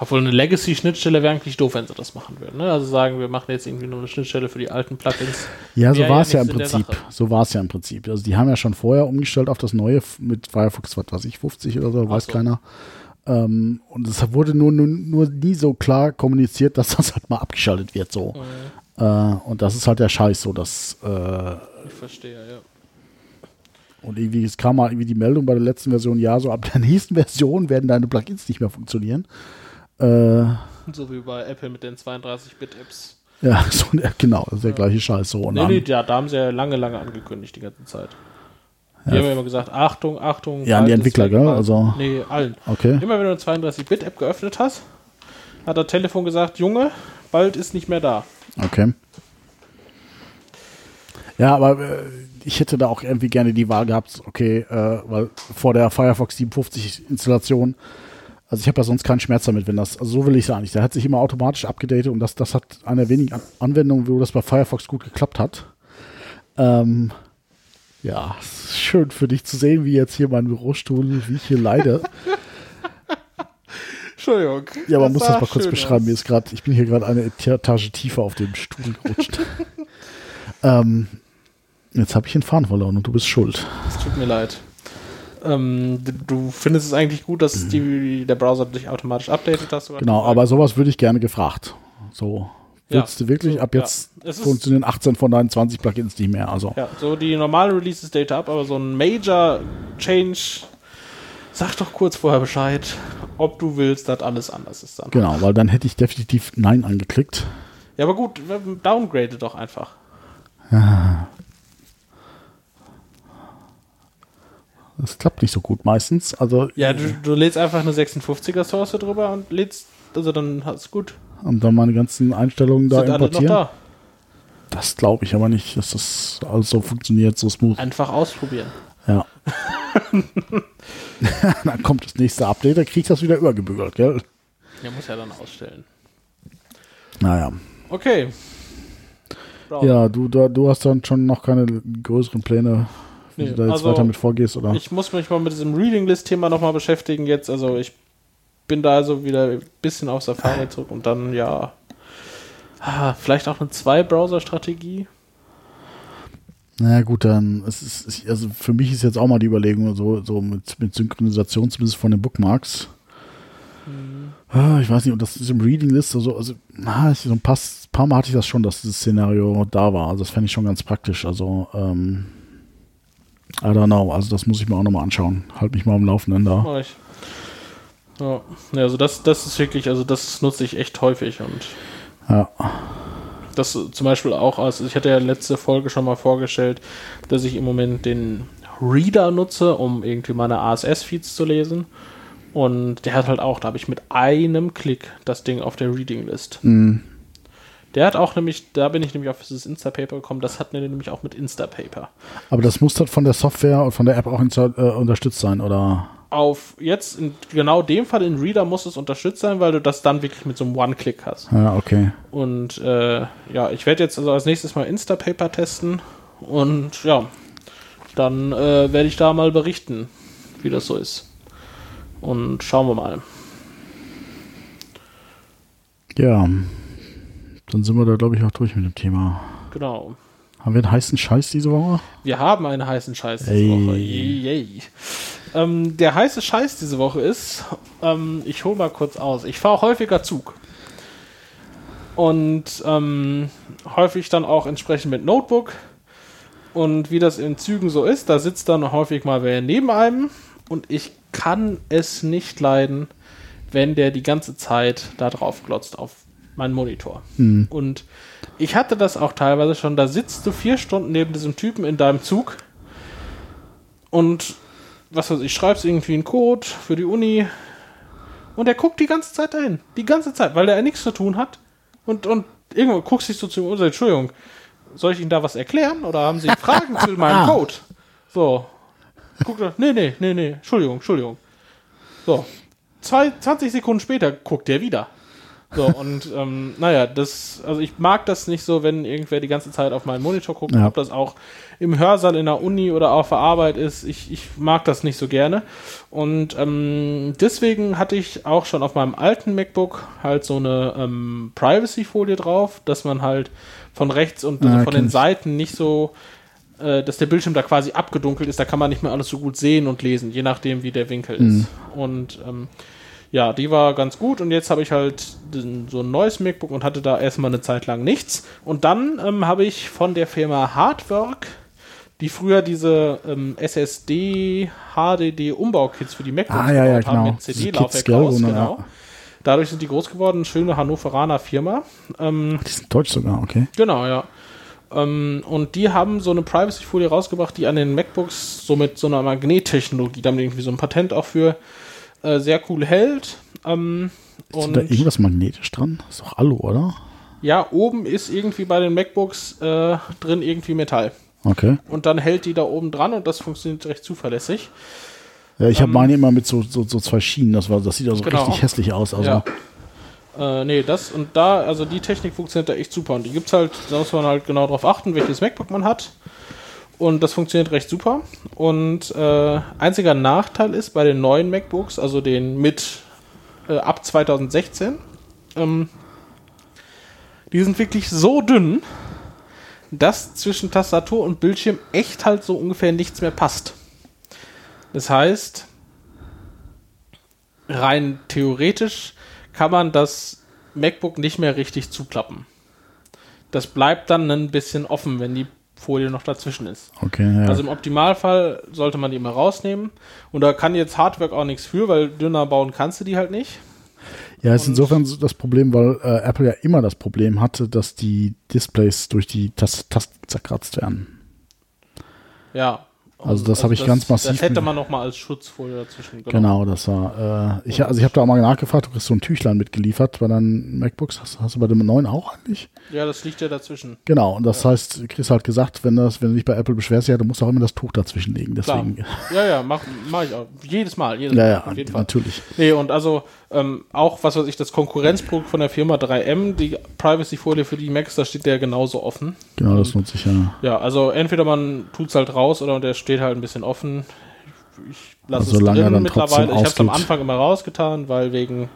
obwohl eine Legacy-Schnittstelle wäre eigentlich doof, wenn sie das machen würden. Ne? Also sagen, wir machen jetzt irgendwie nur eine Schnittstelle für die alten Plugins. Ja, so war ja es ja im in der Prinzip. So war es ja im Prinzip. Also die haben ja schon vorher umgestellt auf das neue mit Firefox, was weiß ich, 50 oder so, weiß so. keiner. Ähm, und es wurde nur, nur, nur nie so klar kommuniziert, dass das halt mal abgeschaltet wird so. Äh, und das ist halt der Scheiß so, dass äh, Ich verstehe, ja. Und irgendwie, es kam mal irgendwie die Meldung bei der letzten Version, ja, so ab der nächsten Version werden deine Plugins nicht mehr funktionieren. Äh, So wie bei Apple mit den 32-Bit-Apps. ja, so, genau, das ist der gleiche Scheiß so. Nee, nee, ja, da haben sie ja lange, lange angekündigt die ganze Zeit. Die haben ja immer gesagt, Achtung, Achtung. Ja, an die Entwickler, gell? Also- Nee, allen. okay. Immer wenn du eine 32-Bit-App geöffnet hast, hat das Telefon gesagt, Junge, bald ist nicht mehr da. Okay. Ja, aber äh, ich hätte da auch irgendwie gerne die Wahl gehabt, okay, äh, weil vor der Firefox 57 Installation, also ich habe ja sonst keinen Schmerz damit, wenn das, also so will ich es nicht. Der hat sich immer automatisch abgedatet und das, das hat eine wenigen An- Anwendungen, wo das bei Firefox gut geklappt hat. Ähm, ja, schön für dich zu sehen, wie jetzt hier mein Bürostuhl, wie ich hier leide. Entschuldigung. Ja, man muss das mal kurz beschreiben. Mir ist gerade, ich bin hier gerade eine Etage tiefer auf dem Stuhl gerutscht. ähm, jetzt habe ich den Faden verloren und du bist schuld. Es tut mir leid. Ähm, du findest es eigentlich gut, dass die, der Browser dich automatisch updatet hast? oder? Genau, aber sowas würde ich gerne gefragt. So, Ja, willst du wirklich? so, Ab ja. jetzt Es ist- funktionieren 18 von deinen 20 Plugins nicht mehr. Also, Ja, so die normalen Releases Data ab, aber so ein Major Change, sag doch kurz vorher Bescheid, ob du willst, dass alles anders ist dann. genau, weil dann hätte ich definitiv Nein angeklickt. Ja, aber gut, downgrade doch einfach. Das klappt nicht so gut meistens. Also, Ja, du, du lädst einfach eine 56er Source drüber und lädst, also dann hast gut. und dann meine ganzen Einstellungen da Sind alle noch importieren. da. Das glaube ich aber nicht, dass das alles so funktioniert, so smooth. Einfach ausprobieren. Ja. dann kommt das nächste Update, dann kriegst du das wieder übergebügelt, gell? Der muss ja dann ausstellen. Naja. Okay. Browser. Ja, du, du, du hast dann schon noch keine größeren Pläne wie Nee, du da jetzt also weiter mit vorgehst, oder? Ich muss mich mal mit diesem Reading List-Thema nochmal beschäftigen jetzt. Also ich bin da also wieder ein bisschen auf Safari zurück und dann ja. ah, Vielleicht auch eine Zwei-Browser-Strategie. Na gut, dann es ist es- also für mich ist jetzt auch mal die Überlegung so so mit mit Synchronisation zumindest von den Bookmarks. Ah, Ich weiß nicht, und das ist im Reading List also also ah, ich, so ein paar, paar Mal hatte ich das schon, dass dieses Szenario da war. Also das fände ich schon ganz praktisch. Also ähm, I don't know. Also das muss ich mir auch nochmal anschauen. Halt mich mal am Laufenden da. Mach ich. Ja, also das, das ist wirklich, also das nutze ich echt häufig und Ja. das zum Beispiel auch, also ich hatte ja letzte Folge schon mal vorgestellt, dass ich im Moment den Reader nutze, um irgendwie meine ASS-Feeds zu lesen. Und der hat halt auch, da habe ich mit einem Klick das Ding auf der Reading-List. Mhm. Der hat auch nämlich, da bin ich nämlich auf dieses Instapaper gekommen, das hat er nämlich auch mit Instapaper. Aber das muss dann von der Software und von der App auch äh, unterstützt sein, oder? Auf jetzt, in genau dem Fall in Reader muss es unterstützt sein, weil du das dann wirklich mit so einem One-Click hast. Ja, okay. Und äh, ja, ich werde jetzt also als nächstes mal Instapaper testen und ja, dann äh, werde ich da mal berichten, wie das so ist. Und schauen wir mal. Ja. Dann sind wir da, glaube ich, auch durch mit dem Thema. Genau. Haben wir einen heißen Scheiß diese Woche? Wir haben einen heißen Scheiß diese Ey. Woche. Yay. Ähm, der heiße Scheiß diese Woche ist, ähm, ich hole mal kurz aus. Ich fahre häufiger Zug. Und ähm, häufig dann auch entsprechend mit Notebook. Und wie das in Zügen so ist, da sitzt dann häufig mal wer neben einem. Und ich kann es nicht leiden, wenn der die ganze Zeit da drauf glotzt auf meinen Monitor. Und ich hatte das auch teilweise schon, da sitzt du vier Stunden neben diesem Typen in deinem Zug und was weiß ich, schreibst irgendwie einen Code für die Uni und er guckt die ganze Zeit dahin. Die ganze Zeit, weil er ja nichts zu tun hat. Und, und irgendwo guckst du dich so zu ihm und sagst, Entschuldigung, soll ich Ihnen da was erklären oder haben Sie Fragen zu meinem Code? So. Guckt er, nee, nee, nee, nee, Entschuldigung, Entschuldigung. So. Zwei, 20 Sekunden später guckt er wieder. So, und ähm, naja, das, also ich mag das nicht so, wenn irgendwer die ganze Zeit auf meinen Monitor guckt, Ja. ob das auch im Hörsaal in der Uni oder auf der Arbeit ist. Ich, ich mag das nicht so gerne. Und ähm, deswegen hatte ich auch schon auf meinem alten MacBook halt so eine ähm, Privacy-Folie drauf, dass man halt von rechts und also Ah, von den. Seiten nicht so, äh, dass der Bildschirm da quasi abgedunkelt ist, da kann man nicht mehr alles so gut sehen und lesen, je nachdem, wie der Winkel ist. Und ähm, ja, die war ganz gut und jetzt habe ich halt so ein neues MacBook und hatte da erstmal eine Zeit lang nichts. Und dann ähm, habe ich von der Firma Hardwork, die früher diese ähm, SSD, HDD Umbaukits für die MacBooks Ah, ja, ja, gebaut haben genau. mit CD-Laufwerk raus, genau. ja. Dadurch sind die groß geworden, schöne Hannoveraner Firma. Ähm, Die sind deutsch sogar, okay. Genau, ja. Ähm, und die haben so eine Privacy-Folie rausgebracht, die an den MacBooks so mit so einer Magnettechnologie, da haben die irgendwie so ein Patent auch für, äh, sehr cool hält. Ähm, Ist und da irgendwas magnetisch dran? Ist doch Alu, oder? ja, oben ist irgendwie bei den MacBooks äh, drin irgendwie Metall. Okay. Und dann hält die da oben dran und das funktioniert recht zuverlässig. Ja, ich habe Ähm, meine immer mit so, so, so zwei Schienen. Das, war, das sieht also Genau. richtig hässlich aus. Also, Ja. Äh, nee, das und da, also die Technik funktioniert da echt super. Und die gibt's halt, da muss man halt genau darauf achten, welches MacBook man hat. Und das funktioniert recht super. Und äh, einziger Nachteil ist bei den neuen MacBooks, also den mit äh, ab 2016, ähm, die sind wirklich so dünn, dass zwischen Tastatur und Bildschirm echt halt so ungefähr nichts mehr passt. Das heißt, rein theoretisch kann man das MacBook nicht mehr richtig zuklappen. Das bleibt dann ein bisschen offen, wenn die Folie noch dazwischen ist. okay, ja. Also im Optimalfall sollte man die immer rausnehmen. Und da kann jetzt Hardware auch nichts für, weil dünner bauen kannst du die halt nicht. ja, ist insofern so das Problem, weil äh, Apple ja immer das Problem hatte, dass die Displays durch die Tas- Tasten zerkratzt werden. Ja. Also das habe ich ganz massiv Das hätte man noch mal als Schutzfolie dazwischen. Genau, das war. Äh, ich, also ich habe da auch mal nachgefragt, du kriegst so ein Tüchlein mitgeliefert bei deinen MacBooks. Hast, hast du bei dem neuen auch eigentlich? Ja, das liegt ja dazwischen. Genau, und das heißt, du kriegst halt gesagt, wenn, das, wenn du dich bei Apple beschwerst, ja, du musst auch immer das Tuch dazwischen legen. Klar. Deswegen. Ja, ja, mach, mach ich auch. Jedes Mal. Jedes Ja, Mal, ja, auf jeden Fall. natürlich. Nee, und also ähm, auch, was weiß ich, das Konkurrenzprodukt von der Firma 3M, die Privacy-Folie für die Macs, da steht der genauso offen. Genau, das nutze ich ja. Ja, also entweder man tut's halt raus oder der steht halt ein bisschen offen. Ich lasse Also es drin dann mittlerweile. Ich habe es am. Anfang immer rausgetan, weil wegen,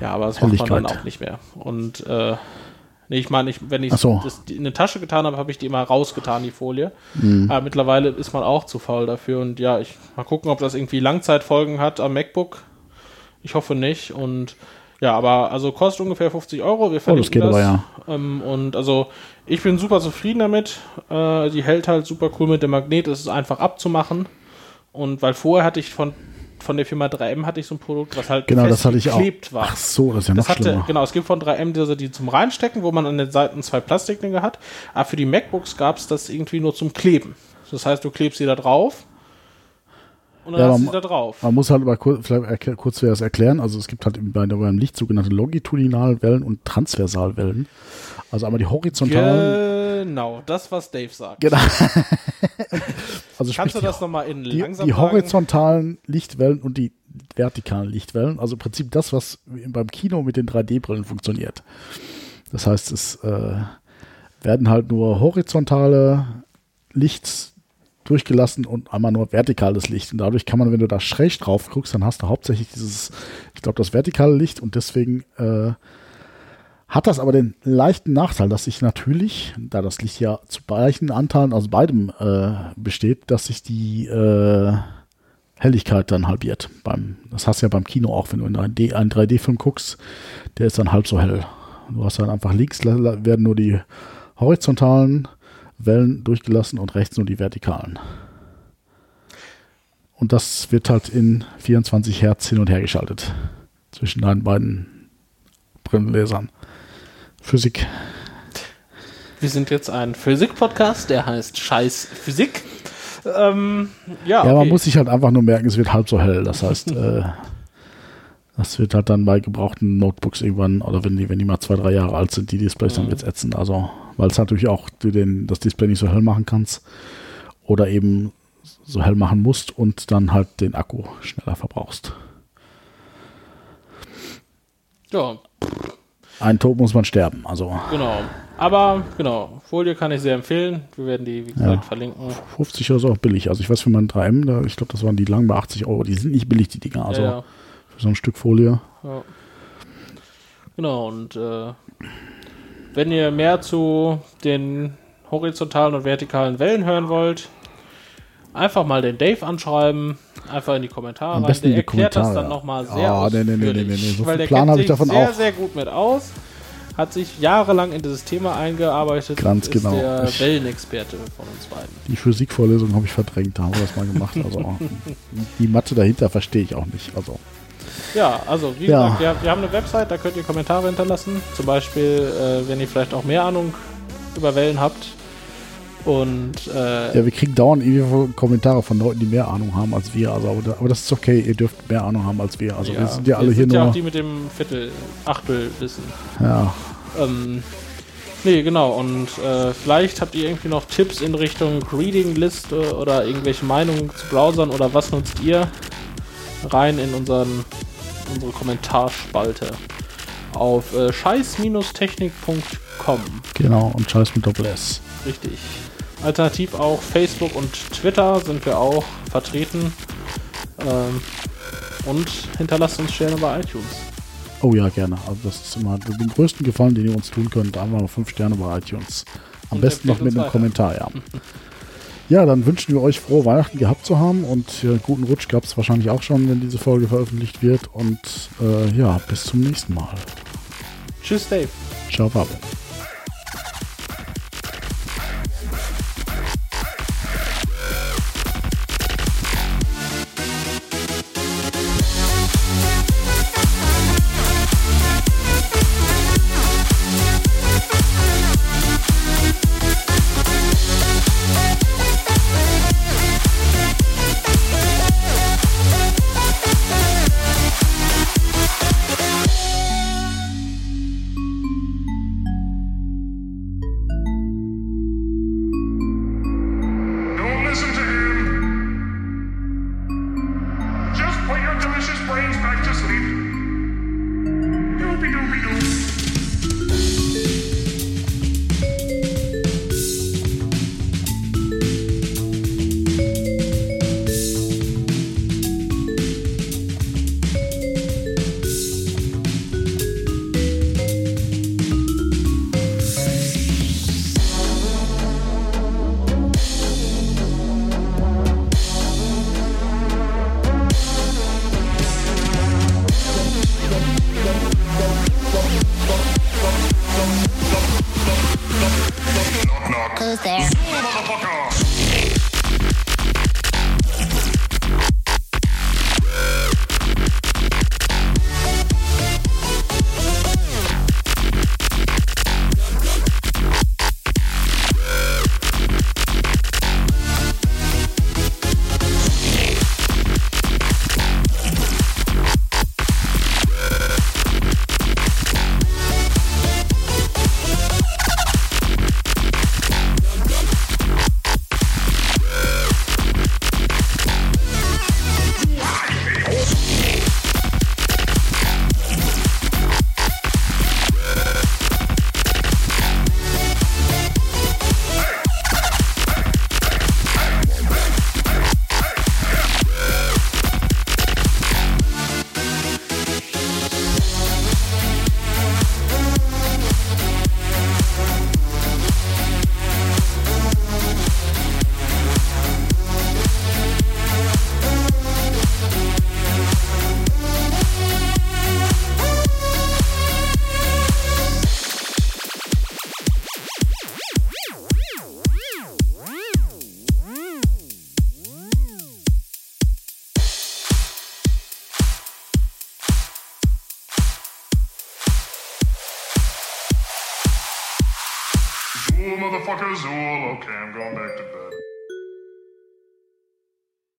ja, aber das macht man dann auch nicht mehr. Und äh, nee, ich meine, ich, wenn ich so. das in eine Tasche getan habe, habe ich die immer rausgetan, die Folie. Mhm. Aber mittlerweile ist man auch zu faul dafür. Und ja, ich mal gucken, ob das irgendwie Langzeitfolgen hat am MacBook. Ich hoffe nicht. Und ja, aber also kostet ungefähr 50 Euro. Wir Oh, verlinken das geht aber ja. ähm, und also ich bin super zufrieden damit. Äh, die hält halt super cool mit dem Magnet. Es ist einfach abzumachen. Und weil vorher hatte ich von, von der Firma 3M hatte ich so ein Produkt, was halt Genau, das hatte ich auch. festgeklebt war. Ach so, das ist ja noch Das hatte, schlimmer. genau, es gibt von 3M diese, die zum Reinstecken, wo man an den Seiten zwei Plastikdinger hat. Aber für die MacBooks gab es das irgendwie nur zum Kleben. Das heißt, du klebst sie da drauf und dann Ja, hast du aber- sie da drauf. Man muss halt mal kurz, vielleicht kurz das erklären. Also es gibt halt bei, beim Licht sogenannte Longitudinalwellen und Transversalwellen. Also einmal die horizontalen. Genau, das, was Dave sagt. Genau. also sprich, Kannst du die, das nochmal in die, langsam die sagen? horizontalen Lichtwellen und die vertikalen Lichtwellen. Also im Prinzip das, was beim Kino mit den 3D-Brillen funktioniert. Das heißt, es äh, werden halt nur horizontale Licht durchgelassen und einmal nur vertikales Licht. Und dadurch kann man, wenn du da schräg drauf guckst, dann hast du hauptsächlich dieses, ich glaube, das vertikale Licht und deswegen äh, hat das aber den leichten Nachteil, dass sich natürlich, da das Licht ja zu gleichen Anteilen aus beidem äh, besteht, dass sich die äh, Helligkeit dann halbiert. Beim, das hast du ja beim Kino auch, wenn du in einen 3D einen 3D-Film guckst, der ist dann halb so hell. Du hast dann einfach links werden nur die horizontalen Wellen durchgelassen und rechts nur die vertikalen. Und das wird halt in 24 Hertz hin und her geschaltet zwischen deinen beiden Brillenlesern. Physik. Wir sind jetzt ein Physik-Podcast, der heißt Scheiß Physik. Ähm, ja, Ja, man okay. muss sich halt einfach nur merken, es wird halb so hell. Das heißt, äh, das wird halt dann bei gebrauchten Notebooks irgendwann, oder wenn die, wenn die mal zwei, drei Jahre alt sind, die Displays, dann Mhm. wird's ätzend. Also, weil es natürlich auch du den, das Display nicht so hell machen kannst. Oder eben so hell machen musst und dann halt den Akku schneller verbrauchst. ja, Ein Tod muss man sterben. Also genau. Aber genau, Folie kann ich sehr empfehlen. Wir werden die, wie gesagt, Ja. verlinken. 50 Euro ist auch billig. Also ich weiß für meinen 3M, da, ich glaube, das waren die lang bei 80 Euro. Die sind nicht billig, die Dinger. Also ja, für so ein Stück Folie. ja. Genau, und äh, wenn ihr mehr zu den horizontalen und vertikalen Wellen hören wollt, einfach mal den Dave anschreiben, einfach in die Kommentare Am rein. besten in Der die erklärt das Kommentare. dann nochmal sehr Ah, nee, nee, nee, ausführlich, nee, nee, so weil viel der Plan kennt habe ich sich davon sehr, auch. sehr gut mit aus, hat sich jahrelang in dieses Thema eingearbeitet Ganz und genau. ist der Ich- Wellenexperte von uns beiden. Die Physikvorlesung habe ich verdrängt, da haben wir das mal gemacht. Also die Mathe dahinter verstehe ich auch nicht. Also Ja, also wie Ja. gesagt, wir, wir haben eine Website, da könnt ihr Kommentare hinterlassen. Zum Beispiel, äh, wenn ihr vielleicht auch mehr Ahnung über Wellen habt. Und äh, ja, wir kriegen dauernd irgendwie Kommentare von Leuten, die mehr Ahnung haben als wir. Also, aber, da- aber das ist okay, ihr dürft mehr Ahnung haben als wir. Also wir sind ja alle hier sind ja nur. auch die mit dem Viertel, Achtel wissen. ja, Ähm, nee, genau. Und äh, vielleicht habt ihr irgendwie noch Tipps in Richtung Reading-Liste oder irgendwelche Meinungen zu Browsern oder was nutzt ihr? Rein in unseren, unsere Kommentarspalte auf äh, scheiß-technik.com. genau. Und Scheiß mit Doppel S. Richtig. Alternativ auch Facebook und Twitter sind wir auch vertreten. Ähm, und hinterlasst uns Sterne bei iTunes. Oh ja, gerne. Also das ist immer den größten Gefallen, den ihr uns tun könnt. Einfach mal fünf Sterne bei iTunes. Am Und besten noch mit einem weiter. Kommentar, ja. Ja, dann wünschen wir euch frohe Weihnachten gehabt zu haben und äh, guten Rutsch gab es wahrscheinlich auch schon, wenn diese Folge veröffentlicht wird. Und äh, ja, bis zum nächsten Mal. Tschüss, Dave. Ciao, Babo. Okay, I'm going back to bed.